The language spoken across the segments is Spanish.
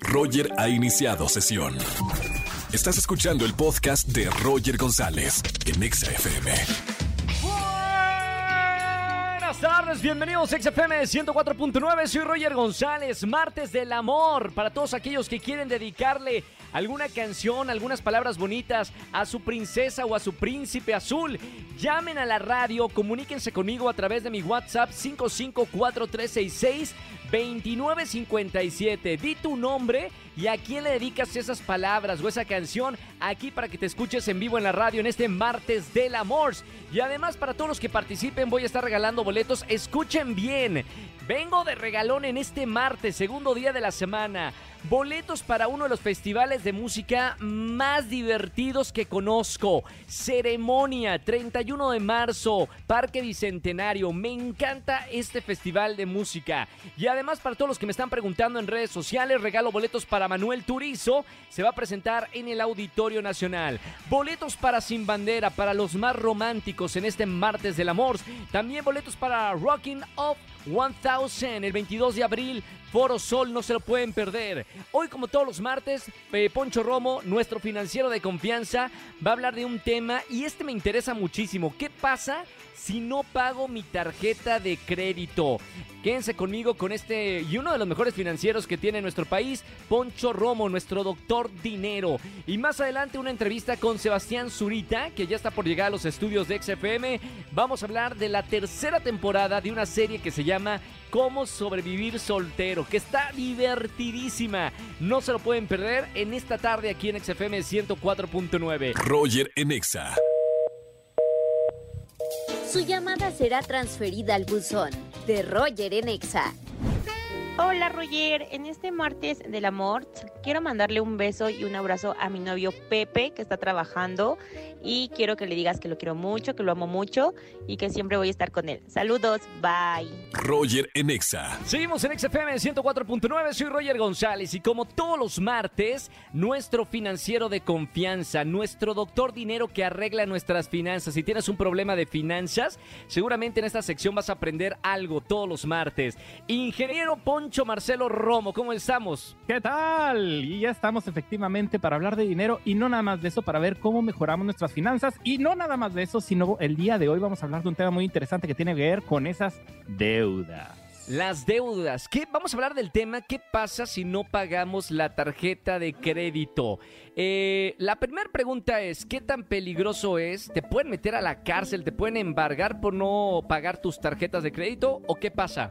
Roger ha iniciado sesión. Estás escuchando el podcast de Roger González en Exa FM. Buenas tardes, bienvenidos a XFM 104.9, soy Roger González, martes del amor, para todos aquellos que quieren dedicarle alguna canción, algunas palabras bonitas a su princesa o a su príncipe azul, llamen a la radio, comuníquense conmigo a través de mi WhatsApp 554366 2957. Di tu nombre y a quién le dedicas esas palabras o esa canción aquí para que te escuches en vivo en la radio en este martes del amor. Y además para todos los que participen voy a estar regalando boletos. Escuchen bien. Vengo de regalón en este martes, segundo día de la semana. Boletos para uno de los festivales de música más divertidos que conozco. Ceremonia, 31 de marzo, Parque Bicentenario. Me encanta este festival de música. Y además para todos los que me están preguntando en redes sociales, regalo boletos para Manuel Turizo. Se va a presentar en el Auditorio Nacional. Boletos para Sin Bandera, para los más románticos en este martes del amor. También boletos para Rocking Up 1000 el 22 de abril. Foro Sol, no se lo pueden perder. Hoy, como todos los martes, eh, Poncho Romo, nuestro financiero de confianza, va a hablar de un tema y este me interesa muchísimo. ¿Qué pasa si no pago mi tarjeta de crédito? Quédense conmigo con este y uno de los mejores financieros que tiene nuestro país, Poncho Romo, nuestro doctor dinero. Y más adelante una entrevista con Sebastián Zurita, que ya está por llegar a los estudios de XFM. Vamos a hablar de la tercera temporada de una serie que se llama Cómo sobrevivir soltero, que está divertidísima. No se lo pueden perder en esta tarde aquí en XFM 104.9. Roger en Exa. Su llamada será transferida al buzón de Roger en Exa. Hola Roger, en este martes del amor quiero mandarle un beso y un abrazo a mi novio Pepe que está trabajando y quiero que le digas que lo quiero mucho, que lo amo mucho y que siempre voy a estar con él. Saludos, bye. Roger en Exa. Seguimos en XFM 104.9, soy Roger González y como todos los martes, nuestro financiero de confianza, nuestro doctor dinero que arregla nuestras finanzas. Si tienes un problema de finanzas, seguramente en esta sección vas a aprender algo todos los martes. Ingeniero Poncho Marcelo Romo, ¿cómo estamos? ¿Qué tal? Y ya estamos efectivamente para hablar de dinero y no nada más de eso, para ver cómo mejoramos nuestras finanzas. Y no nada más de eso, sino el día de hoy vamos a hablar de un tema muy interesante que tiene que ver con esas deudas. Las deudas. ¿Qué? Vamos a hablar del tema. ¿Qué pasa si no pagamos la tarjeta de crédito? Eh, la primera pregunta es, ¿qué tan peligroso es? ¿Te pueden meter a la cárcel? ¿Te pueden embargar por no pagar tus tarjetas de crédito? ¿O qué pasa?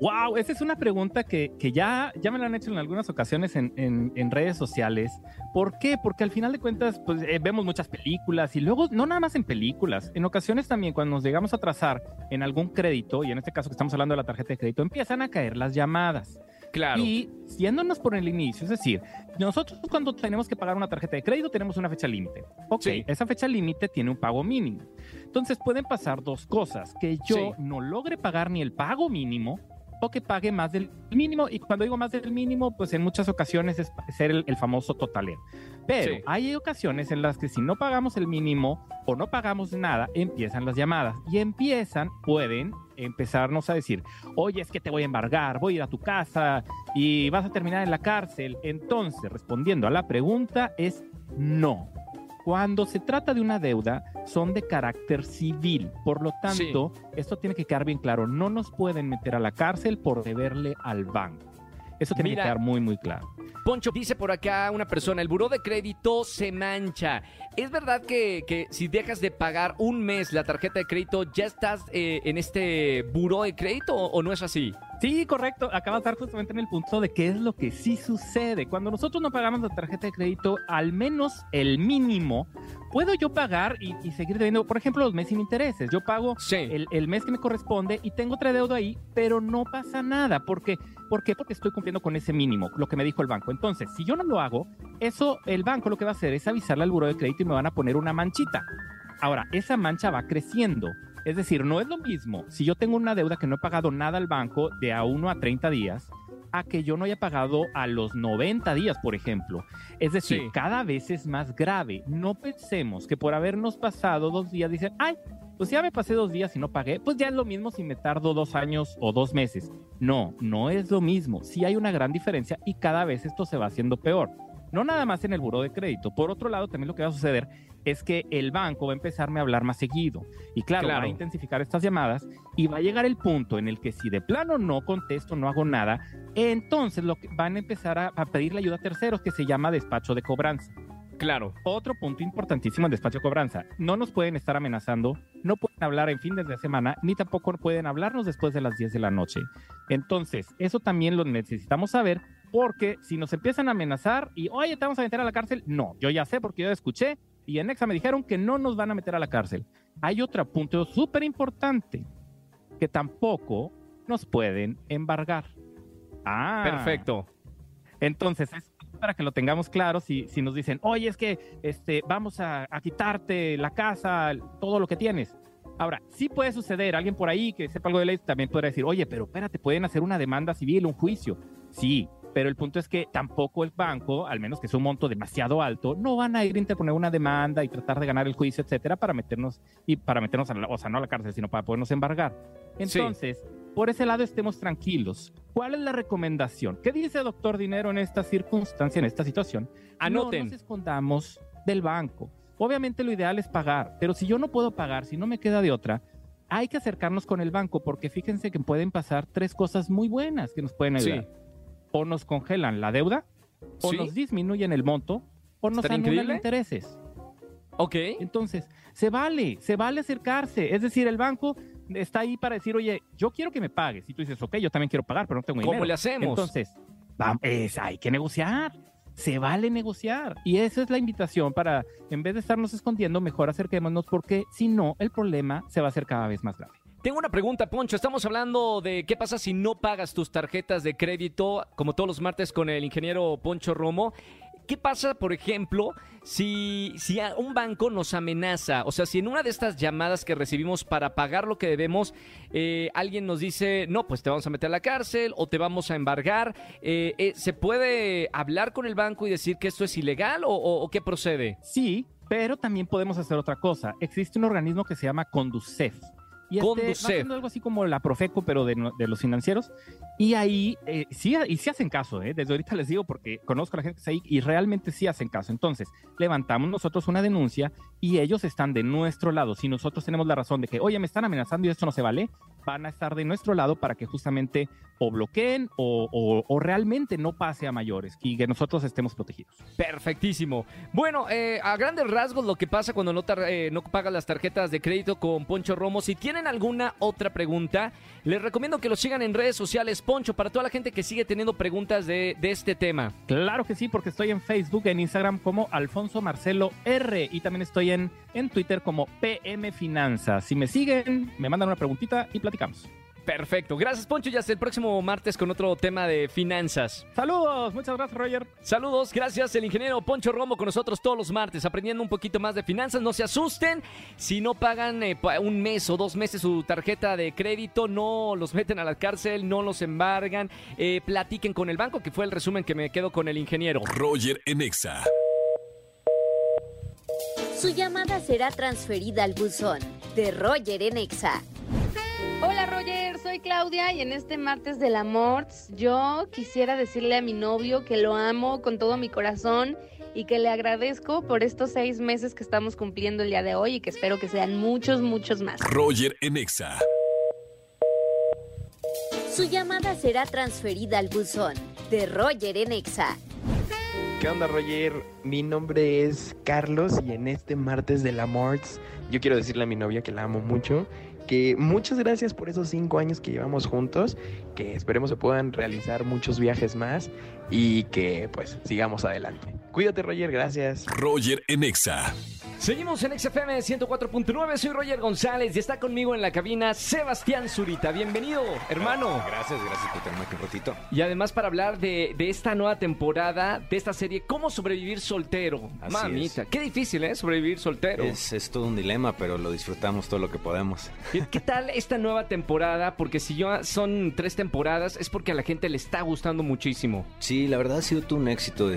Wow, esa es una pregunta que, que ya, ya me la han hecho en algunas ocasiones en, en, en redes sociales. ¿Por qué? Porque al final de cuentas, pues eh, vemos muchas películas y luego, no nada más en películas, en ocasiones también cuando nos llegamos a trazar en algún crédito, y en este caso que estamos hablando de la tarjeta de crédito, empiezan a caer las llamadas. Claro. Y yéndonos por el inicio, es decir, nosotros cuando tenemos que pagar una tarjeta de crédito tenemos una fecha límite. Ok, Sí. esa fecha límite tiene un pago mínimo. Entonces pueden pasar dos cosas, que yo Sí. no logre pagar ni el pago mínimo o que pague más del mínimo. Y cuando digo más del mínimo, pues en muchas ocasiones es ser el, el famoso totalero. Pero Sí. hay ocasiones en las que si no pagamos el mínimo o no pagamos nada, empiezan las llamadas. Y empiezan, pueden empezarnos a decir, oye, es que te voy a embargar, voy a ir a tu casa y vas a terminar en la cárcel. Entonces, respondiendo a la pregunta, es no. Cuando se trata de una deuda, son de carácter civil. Por lo tanto, esto tiene que quedar bien claro. No nos pueden meter a la cárcel por deberle al banco. Eso tiene Mira. que quedar muy, muy claro. Poncho, dice por acá una persona, el buró de crédito se mancha. ¿Es verdad que, que si dejas de pagar un mes la tarjeta de crédito, ya estás eh, en este buró de crédito o, o no es así? Sí, correcto. Acabas de estar justamente en el punto de qué es lo que sí sucede. Cuando nosotros no pagamos la tarjeta de crédito, al menos el mínimo, puedo yo pagar y, y seguir debiendo, por ejemplo, los meses sin intereses. Yo pago Sí. el, el mes que me corresponde y tengo otra deuda ahí, pero no pasa nada. porque ¿Por qué? Porque estoy cumpliendo con ese mínimo, lo que me dijo el banco. Entonces, si yo no lo hago, eso el banco lo que va a hacer es avisarle al buro de crédito y me van a poner una manchita. Ahora, esa mancha va creciendo. Es decir, no es lo mismo si yo tengo una deuda que no he pagado nada al banco de a 1 a 30 días a que yo no haya pagado a los 90 días, por ejemplo. Es decir, Sí. cada vez es más grave. No pensemos que por habernos pasado dos días dicen, ay, pues ya me pasé dos días y no pagué, pues ya es lo mismo si me tardo dos años o dos meses. No, no es lo mismo. Sí hay una gran diferencia y cada vez esto se va haciendo peor. No nada más en el buro de crédito. Por otro lado, también lo que va a suceder es que el banco va a empezarme a hablar más seguido. Y claro, Claro. va a intensificar estas llamadas y va a llegar el punto en el que si de plano no contesto, no hago nada, entonces lo que van a empezar a, a pedirle ayuda a terceros que se llama despacho de cobranza. Claro. Otro punto importantísimo en despacho de cobranza. No nos pueden estar amenazando, no pueden hablar en fines de semana, ni tampoco pueden hablarnos después de las 10 de la noche. Entonces, eso también lo necesitamos saber porque si nos empiezan a amenazar y, oye, te vamos a meter a la cárcel, no, yo ya sé porque yo escuché y en Exa me dijeron que no nos van a meter a la cárcel. Hay otro punto súper importante que tampoco nos pueden embargar. Ah, Perfecto. entonces, es para que lo tengamos claro, si, si nos dicen, oye, es que este, vamos a, a quitarte la casa, todo lo que tienes. Ahora, sí puede suceder, alguien por ahí que sepa algo de ley también podrá decir, oye, pero espérate, pueden hacer una demanda civil, un juicio. Sí, pero el punto es que tampoco el banco, al menos que sea un monto demasiado alto, no van a ir a interponer una demanda y tratar de ganar el juicio, etcétera, para meternos, y para meternos, a la- o sea, no a la cárcel, sino para podernos embargar. Sí. Entonces, por ese lado estemos tranquilos. ¿Cuál es la recomendación? ¿Qué dice doctor Dinero en esta circunstancia, en esta situación? Anoten. No nos escondamos del banco. Obviamente lo ideal es pagar, pero si yo no puedo pagar, si no me queda de otra, hay que acercarnos con el banco porque fíjense que pueden pasar tres cosas muy buenas que nos pueden ayudar. Sí. O nos congelan la deuda, o Sí. nos disminuyen el monto, o nos ¿Estaría anulan increíble? intereses. Ok. Entonces, se vale, se vale acercarse. Es decir, el banco está ahí para decir, oye, yo quiero que me pagues. Y tú dices, ok, yo también quiero pagar, pero no tengo ¿Cómo dinero. le hacemos? Entonces, vam- es, hay que negociar. Se vale negociar. Y esa es la invitación para, en vez de estarnos escondiendo, mejor acerquémonos porque si no, el problema se va a hacer cada vez más grave. Tengo una pregunta, Poncho. Estamos hablando de qué pasa si no pagas tus tarjetas de crédito, como todos los martes con el ingeniero Poncho Romo. ¿Qué pasa, por ejemplo, si, si un banco nos amenaza? O sea, si en una de estas llamadas que recibimos para pagar lo que debemos, eh, alguien nos dice, no, pues te vamos a meter a la cárcel o te vamos a embargar, eh, eh, ¿se puede hablar con el banco y decir que esto es ilegal o- o qué procede? Sí, pero también podemos hacer otra cosa. Existe un organismo que se llama Conducef. Y este siendo algo así como la Profeco, pero de, no- de los financieros. Y ahí eh, sí, y sí hacen caso, ¿eh? desde ahorita les digo porque conozco a la gente que está ahí y realmente sí hacen caso. Entonces, levantamos nosotros una denuncia y ellos están de nuestro lado. Si nosotros tenemos la razón de que, oye, me están amenazando y esto no se vale, van a estar de nuestro lado para que justamente o bloqueen o, o- o realmente no pase a mayores y que nosotros estemos protegidos. Perfectísimo. Bueno, eh, a grandes rasgos lo que pasa cuando no, eh, no pagas las tarjetas de crédito con Poncho Romo. Si tienen alguna otra pregunta, les recomiendo que lo sigan en redes sociales. Poncho, para toda la gente que sigue teniendo preguntas de, de este tema. Claro que sí, porque estoy en Facebook, en Instagram como Alfonso Marcelo R y también estoy en, en Twitter como PM Finanzas. Si me siguen, me mandan una preguntita y platicamos. Perfecto. Gracias, Poncho. Y hasta el próximo martes con otro tema de finanzas. Saludos, muchas gracias Roger. Saludos, gracias el ingeniero Poncho Romo con nosotros todos los martes, aprendiendo un poquito más de finanzas. No se asusten, si no pagan eh, un mes o dos meses su tarjeta de crédito, no los meten a la cárcel, no los embargan, eh, platiquen con el banco, que fue el resumen que me quedo con el ingeniero. Roger en Exa. Su llamada será transferida al buzón de Roger en Claudia y en este martes del amor yo quisiera decirle a mi novio que lo amo con todo mi corazón y que le agradezco por estos seis meses que estamos cumpliendo el día de hoy y que espero que sean muchos, muchos más. Roger en Exa. Su llamada será transferida al buzón de Roger en Exa. ¿Qué onda, Roger? Mi nombre es Carlos y en este martes del amor yo quiero decirle a mi novia que la amo mucho, que muchas gracias por esos cinco años que llevamos juntos, que esperemos se puedan realizar muchos viajes más y que pues sigamos adelante. Cuídate, Roger, gracias. Roger en Exa. Seguimos en XFM 104.9, soy Roger González y está conmigo en la cabina Sebastián Zurita. Bienvenido, hermano. Gracias, gracias por tenerme aquí un ratito. Y además para hablar de, de esta nueva temporada, de esta serie, ¿Cómo sobrevivir soltero? Así Mamita, qué difícil, ¿eh? Sobrevivir soltero. Es, es todo un dilema, pero lo disfrutamos todo lo que podemos. ¿Qué, qué tal esta nueva temporada? Porque si ya son tres temporadas, es porque a la gente le está gustando muchísimo. Sí, la verdad ha sido todo un éxito.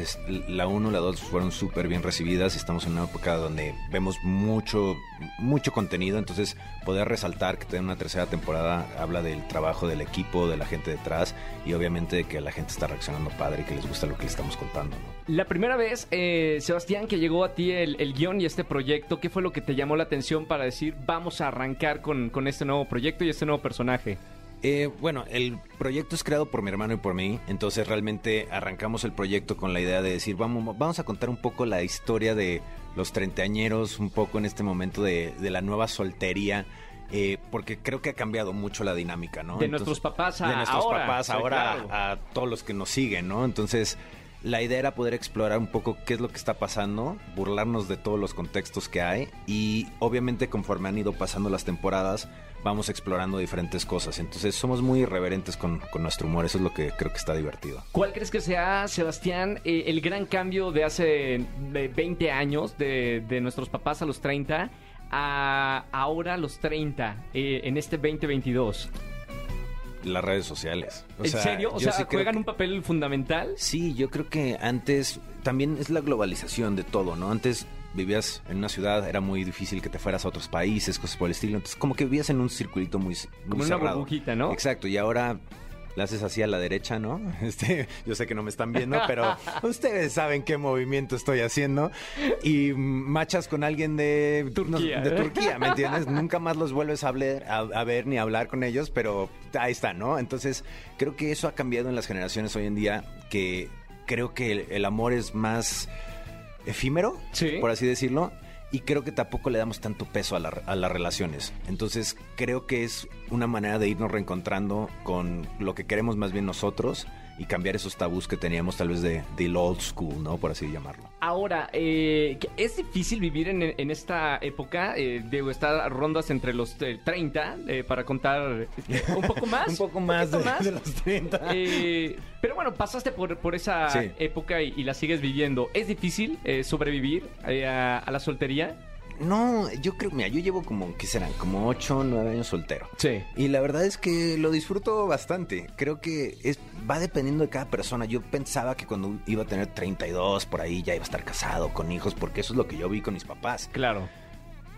La 1, la 2 fueron súper bien recibidas. Estamos en una época donde eh, vemos mucho, mucho contenido, entonces poder resaltar que tiene una tercera temporada habla del trabajo del equipo, de la gente detrás y obviamente de que la gente está reaccionando padre y que les gusta lo que le estamos contando. ¿no? La primera vez, eh, Sebastián, que llegó a ti el, el guion y este proyecto, ¿qué fue lo que te llamó la atención para decir vamos a arrancar con, con este nuevo proyecto y este nuevo personaje? Eh, bueno, el proyecto es creado por mi hermano y por mí, entonces realmente arrancamos el proyecto con la idea de decir, vamos, vamos a contar un poco la historia de los treintañeros, un poco en este momento de, de la nueva soltería. eh, porque creo que ha cambiado mucho la dinámica, ¿no? De Entonces, nuestros papás a de nuestros ahora. papás ahora claro. a, a todos los que nos siguen, ¿no? Entonces, la idea era poder explorar un poco qué es lo que está pasando, burlarnos de todos los contextos que hay y obviamente conforme han ido pasando las temporadas vamos explorando diferentes cosas. Entonces somos muy irreverentes con, con nuestro humor, eso es lo que creo que está divertido. ¿Cuál crees que sea, Sebastián, eh, el gran cambio de hace eh, 20 años, de, de nuestros papás a los 30, a ahora a los 30, eh, en este 2022? Las redes sociales. O ¿En sea, serio? O sea, sí ¿juegan que- un papel fundamental? Sí, yo creo que antes también es la globalización de todo, ¿no? Antes vivías en una ciudad, era muy difícil que te fueras a otros países, cosas por el estilo. Entonces, como que vivías en un circulito muy, muy Como en una cerrado. burbujita, ¿no? Exacto, y ahora le haces así a la derecha, ¿no? Este, yo sé que no me están viendo, pero ustedes saben qué movimiento estoy haciendo. Y machas con alguien de Turquía, no, de ¿eh? Turquía, ¿me entiendes? Nunca más los vuelves a, hablar, a, a ver ni a hablar con ellos, pero ahí está, ¿no? Entonces, creo que eso ha cambiado en las generaciones hoy en día, que creo que el, el amor es más efímero, Sí. por así decirlo. Y creo que tampoco le damos tanto peso a, la- a las relaciones. Entonces creo que es una manera de irnos reencontrando con lo que queremos más bien nosotros y cambiar esos tabús que teníamos tal vez de, del old school, ¿no? Por así llamarlo. Ahora, eh, ¿es difícil vivir en, en esta época? Eh, digo, estar rondas entre los eh, 30 eh, para contar eh, un poco más. Un poco más, de, de los 30. Eh, pero bueno, pasaste por, por esa Sí. época y, y la sigues viviendo. ¿Es difícil eh, sobrevivir eh, a, a la soltería? No, yo creo, mira, yo llevo como, ¿qué serán? Como 8 o 9 años soltero. Sí. Y la verdad es que lo disfruto bastante. Creo que es va dependiendo de cada persona. Yo pensaba que cuando iba a tener 32 por ahí ya iba a estar casado con hijos, porque eso es lo que yo vi con mis papás. Claro.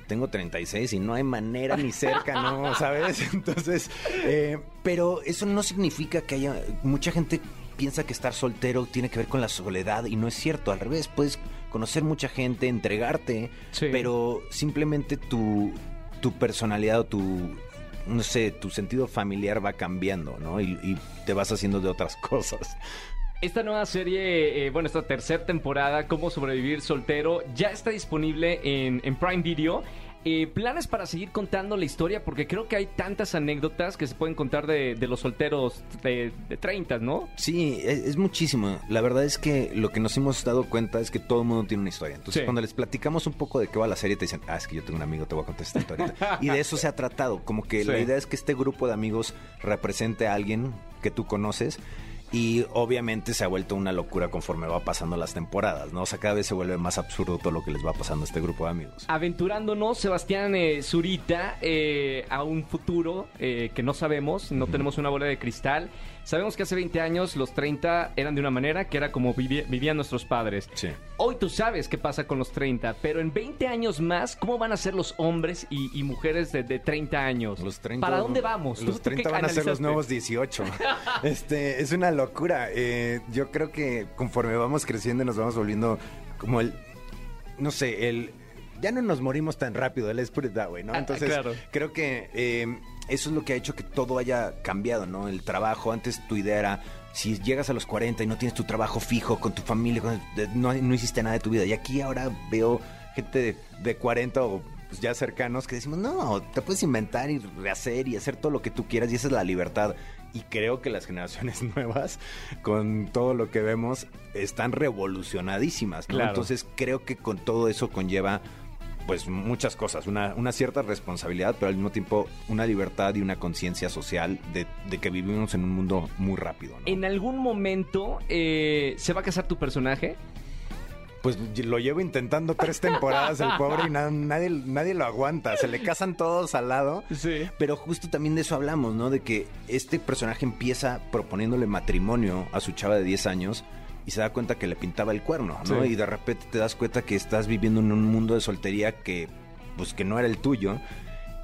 Tengo 36 y no hay manera ni cerca, ¿no? ¿Sabes? Entonces, eh, pero eso no significa que haya... Mucha gente piensa que estar soltero tiene que ver con la soledad y no es cierto. Al revés, puedes conocer mucha gente, entregarte, Sí. pero simplemente tu, tu personalidad o tu... No sé, tu sentido familiar va cambiando, ¿no? Y, y te vas haciendo de otras cosas. Esta nueva serie, eh, bueno, esta tercera temporada, Cómo sobrevivir soltero, ya está disponible en, en Prime Video. Eh, ¿Planes para seguir contando la historia? Porque creo que hay tantas anécdotas que se pueden contar de, de los solteros de, de 30, ¿no? Sí, es, es muchísimo. La verdad es que lo que nos hemos dado cuenta es que todo el mundo tiene una historia. Entonces, Sí. cuando les platicamos un poco de qué va la serie, te dicen, ah, es que yo tengo un amigo, te voy a contar esta historia. y de eso se ha tratado. Como que la idea es que este grupo de amigos represente a alguien que tú conoces. Y obviamente se ha vuelto una locura conforme va pasando las temporadas, ¿no? O sea, cada vez se vuelve más absurdo todo lo que les va pasando a este grupo de amigos. Aventurándonos, Sebastián eh, Zurita, eh, a un futuro eh, que no sabemos, no tenemos una bola de cristal. Sabemos que hace 20 años los 30 eran de una manera que era como vivi- vivían nuestros padres. Sí. Hoy tú sabes qué pasa con los 30, pero en 20 años más, ¿cómo van a ser los hombres y, y mujeres de, de 30 años? Los 30, ¿Para dónde vamos? ¿Tú- Los tú qué 30 van a ser los nuevos 18. este, es una locura. Eh, yo creo que conforme vamos creciendo nos vamos volviendo como el, no sé, el... Ya no nos morimos tan rápido, let's put it that way, ¿no? Ah, Entonces, claro. creo que eh, eso es lo que ha hecho que todo haya cambiado, ¿no? El trabajo, antes tu idea era, si llegas a los 40 y no tienes tu trabajo fijo con tu familia, con- de- no, no hiciste nada de tu vida. Y aquí ahora veo gente de, de 40 o pues, ya cercanos que decimos, no, te puedes inventar y rehacer y hacer todo lo que tú quieras y esa es la libertad. Y creo que las generaciones nuevas, con todo lo que vemos, están revolucionadísimas, ¿no? Claro. Entonces creo que con todo eso conlleva pues muchas cosas, una, una cierta responsabilidad, pero al mismo tiempo una libertad y una conciencia social de, de que vivimos en un mundo muy rápido. ¿no? ¿En algún momento eh, se va a casar tu personaje? Pues lo llevo intentando tres temporadas el pobre y na- nadie, nadie lo aguanta, se le casan todos al lado. Sí. Pero justo también de eso hablamos, ¿no? De que este personaje empieza proponiéndole matrimonio a su chava de 10 años y se da cuenta que le pintaba el cuerno, ¿no? Sí. Y de repente te das cuenta que estás viviendo en un mundo de soltería que, pues, que no era el tuyo.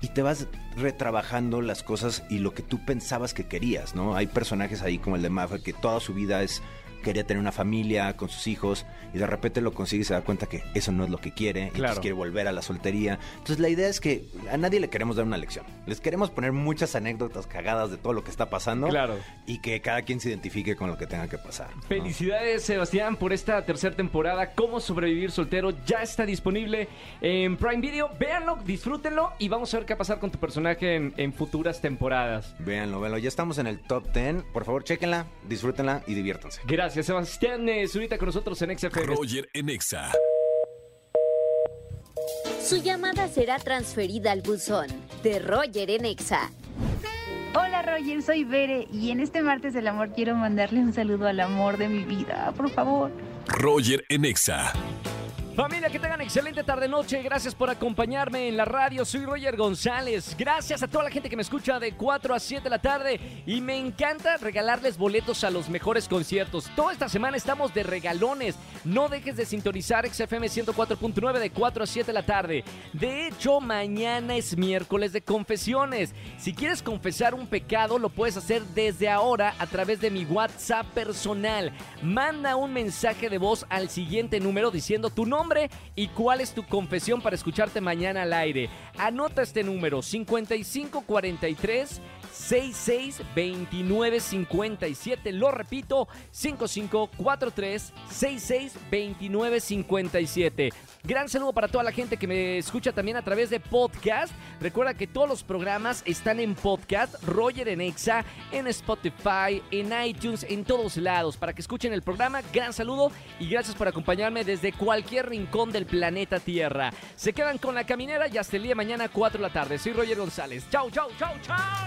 Y te vas retrabajando las cosas y lo que tú pensabas que querías, ¿no? Hay personajes ahí como el de Maffer que toda su vida es quería tener una familia con sus hijos y de repente lo consigue y se da cuenta que eso no es lo que quiere y Claro. entonces quiere volver a la soltería. Entonces la idea es que a nadie le queremos dar una lección. Les queremos poner muchas anécdotas cagadas de todo lo que está pasando Claro. y que cada quien se identifique con lo que tenga que pasar. ¿no? Felicidades, Sebastián, por esta tercera temporada. Cómo sobrevivir soltero ya está disponible en Prime Video. Véanlo, disfrútenlo y vamos a ver qué va a pasar con tu personaje en, en futuras temporadas. Véanlo, véanlo. Ya estamos en el top 10. Por favor, chéquenla, disfrútenla y diviértanse. Gracias, Sebastián. Eh, ahorita con nosotros en XFM. Roger en Exa. Su llamada será transferida al buzón de Roger en Exa. Hola Roger, soy Bere y en este martes del amor quiero mandarle un saludo al amor de mi vida, por favor. Roger en Exa. Familia, que tengan excelente tarde-noche. Gracias por acompañarme en la radio. Soy Roger González. Gracias a toda la gente que me escucha de 4 a 7 de la tarde. Y me encanta regalarles boletos a los mejores conciertos. Toda esta semana estamos de regalones. No dejes de sintonizar XFM 104.9 de 4 a 7 de la tarde. De hecho, mañana es miércoles de confesiones. Si quieres confesar un pecado, lo puedes hacer desde ahora a través de mi WhatsApp personal. Manda un mensaje de voz al siguiente número diciendo tu y cuál es tu confesión para escucharte mañana al aire. Anota este número 5543 662957. Lo repito, 5543 662957. Gran saludo para toda la gente que me escucha también a través de podcast. Recuerda que todos los programas están en podcast, Roger en Exa, en Spotify, en iTunes, en todos lados. Para que escuchen el programa, gran saludo y gracias por acompañarme desde cualquier rincón del planeta Tierra. Se quedan con la caminera y hasta el día de mañana 4 de la tarde. Soy Roger González. Chau, chau, chau, chau.